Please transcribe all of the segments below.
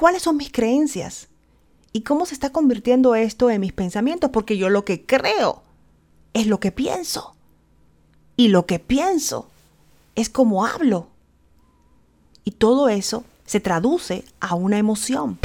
cuáles son mis creencias y cómo se está convirtiendo esto en mis pensamientos, porque yo lo que creo es lo que pienso. Y lo que pienso es como hablo. Y todo eso se traduce a una emoción.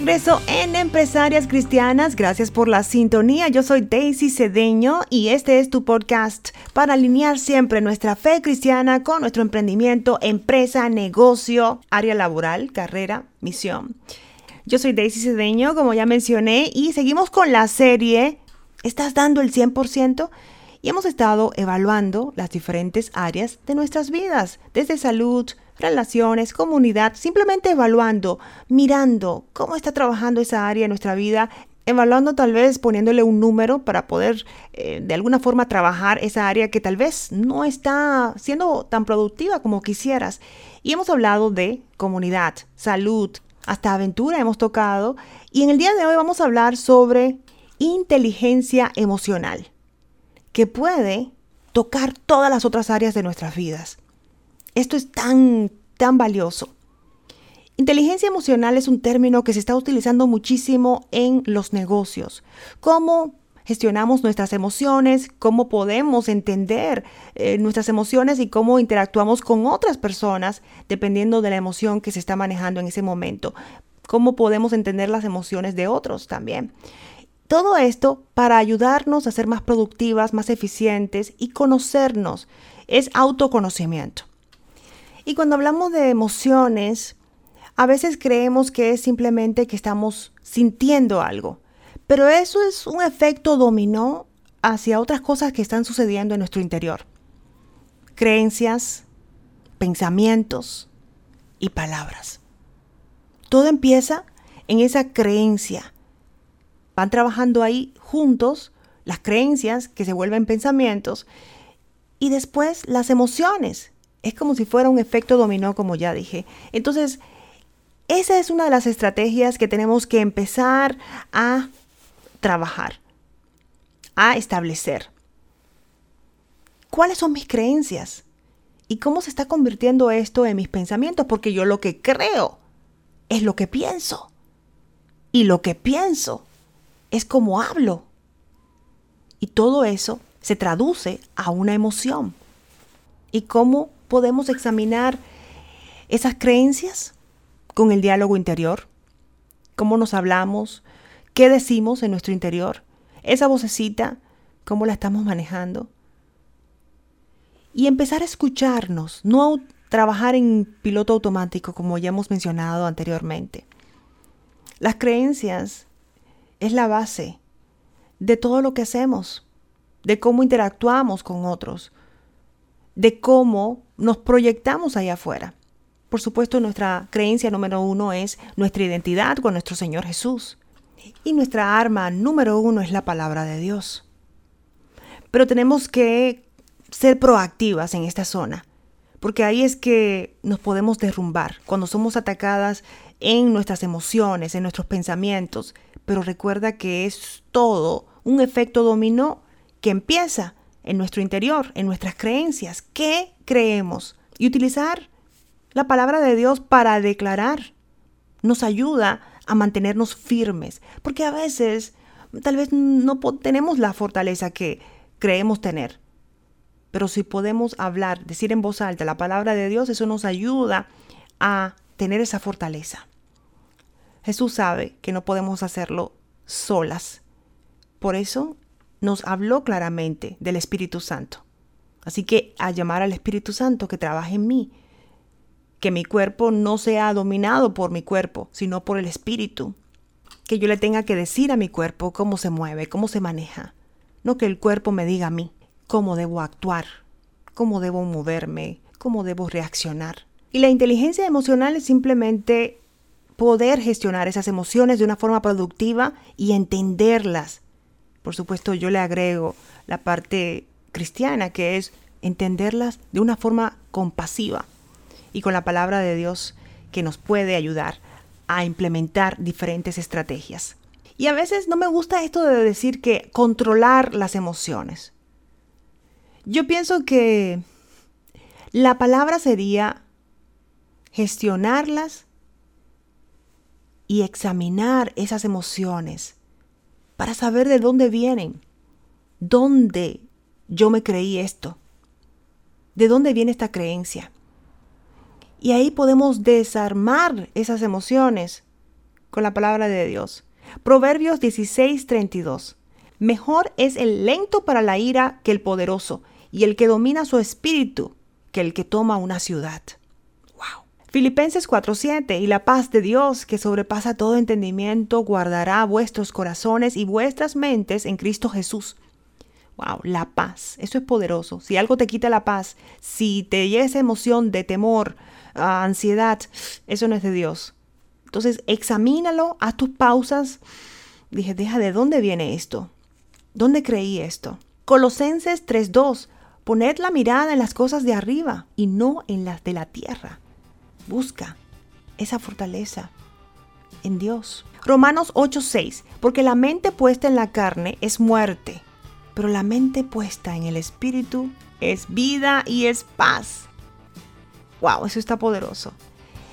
Regreso en Empresarias Cristianas, gracias por la sintonía. Yo soy Daisy Cedeño y este es tu podcast para alinear siempre nuestra fe cristiana con nuestro emprendimiento, empresa, negocio, área laboral, carrera, misión. Yo soy Daisy Cedeño, como ya mencioné, y seguimos con la serie ¿Estás dando el 100%? Y hemos estado evaluando las diferentes áreas de nuestras vidas, desde salud, relaciones, comunidad, simplemente evaluando, mirando cómo está trabajando esa área de nuestra vida, evaluando tal vez poniéndole un número para poder eh, de alguna forma trabajar esa área que tal vez no está siendo tan productiva como quisieras. Y hemos hablado de comunidad, salud, hasta aventura hemos tocado. Y en el día de hoy vamos a hablar sobre inteligencia emocional, que puede tocar todas las otras áreas de nuestras vidas. Esto es tan, tan valioso. Inteligencia emocional es un término que se está utilizando muchísimo en los negocios. ¿Cómo gestionamos nuestras emociones? ¿Cómo podemos entender eh, nuestras emociones y cómo interactuamos con otras personas dependiendo de la emoción que se está manejando en ese momento? ¿Cómo podemos entender las emociones de otros también? Todo esto para ayudarnos a ser más productivas, más eficientes y conocernos. Es autoconocimiento. Y cuando hablamos de emociones, a veces creemos que es simplemente que estamos sintiendo algo, pero eso es un efecto dominó hacia otras cosas que están sucediendo en nuestro interior. Creencias, pensamientos y palabras. Todo empieza en esa creencia Van trabajando ahí juntos las creencias que se vuelven pensamientos y después las emociones. Es como si fuera un efecto dominó, como ya dije. Entonces, esa es una de las estrategias que tenemos que empezar a trabajar, a establecer. ¿Cuáles son mis creencias? ¿Y cómo se está convirtiendo esto en mis pensamientos? Porque yo lo que creo es lo que pienso. Y lo que pienso es como hablo. Y todo eso se traduce a una emoción. ¿Y cómo podemos examinar esas creencias? Con el diálogo interior. ¿Cómo nos hablamos? ¿Qué decimos en nuestro interior? Esa vocecita, ¿cómo la estamos manejando? Y empezar a escucharnos, no trabajar en piloto automático como ya hemos mencionado anteriormente. Las creencias es la base de todo lo que hacemos, de cómo interactuamos con otros, de cómo nos proyectamos allá afuera. Por supuesto, nuestra creencia número uno es nuestra identidad con nuestro Señor Jesús. Y nuestra arma número uno es la palabra de Dios. Pero tenemos que ser proactivas en esta zona, porque ahí es que nos podemos derrumbar, cuando somos atacadas en nuestras emociones, en nuestros pensamientos, pero recuerda que es todo un efecto dominó que empieza en nuestro interior, en nuestras creencias. ¿Qué creemos? Y utilizar la palabra de Dios para declarar nos ayuda a mantenernos firmes, porque a veces tal vez no tenemos la fortaleza que creemos tener. Pero si podemos hablar, decir en voz alta la palabra de Dios, eso nos ayuda a tener esa fortaleza. Jesús sabe que no podemos hacerlo solas. Por eso nos habló claramente del Espíritu Santo. Así que a llamar al Espíritu Santo que trabaje en mí, que mi cuerpo no sea dominado por mi cuerpo, sino por el Espíritu, que yo le tenga que decir a mi cuerpo cómo se mueve, cómo se maneja, no que el cuerpo me diga a mí cómo debo actuar, cómo debo moverme, cómo debo reaccionar. Y la inteligencia emocional es simplemente poder gestionar esas emociones de una forma productiva y entenderlas. Por supuesto, yo le agrego la parte cristiana, que es entenderlas de una forma compasiva y con la palabra de Dios que nos puede ayudar a implementar diferentes estrategias. Y a veces no me gusta esto de decir que controlar las emociones. Yo pienso que La palabra sería gestionarlas y examinar esas emociones para saber de dónde vienen, dónde yo me creí esto, de dónde viene esta creencia. Y ahí podemos desarmar esas emociones con la palabra de Dios. Proverbios 16:32. Mejor es el lento para la ira que el poderoso, y el que domina su espíritu que el que toma una ciudad. Filipenses 4:7 y la paz de Dios que sobrepasa todo entendimiento guardará vuestros corazones y vuestras mentes en Cristo Jesús. Wow, la paz, eso es poderoso. Si algo te quita la paz, si te llega esa emoción de temor, ah, ansiedad, eso no es de Dios. Entonces, examínalo, haz tus pausas. Dije, deja, ¿de dónde viene esto? ¿Dónde creí esto? Colosenses 3:2, poned la mirada en las cosas de arriba y no en las de la tierra. Busca esa fortaleza en Dios. Romanos 8:6, porque la mente puesta en la carne es muerte, pero la mente puesta en el espíritu es vida y es paz. Wow, eso está poderoso.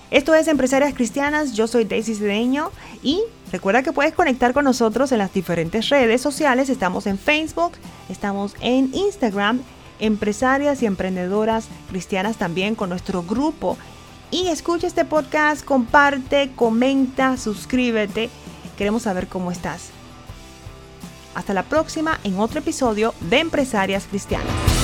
Esto es Empresarias Cristianas, yo soy Daisy Cedeño y recuerda que puedes conectar con nosotros en las diferentes redes sociales, estamos en Facebook, estamos en Instagram, empresarias y emprendedoras cristianas también con nuestro grupo y escucha este podcast, comparte, comenta, suscríbete. Queremos saber cómo estás. Hasta la próxima en otro episodio de Empresarias Cristianas.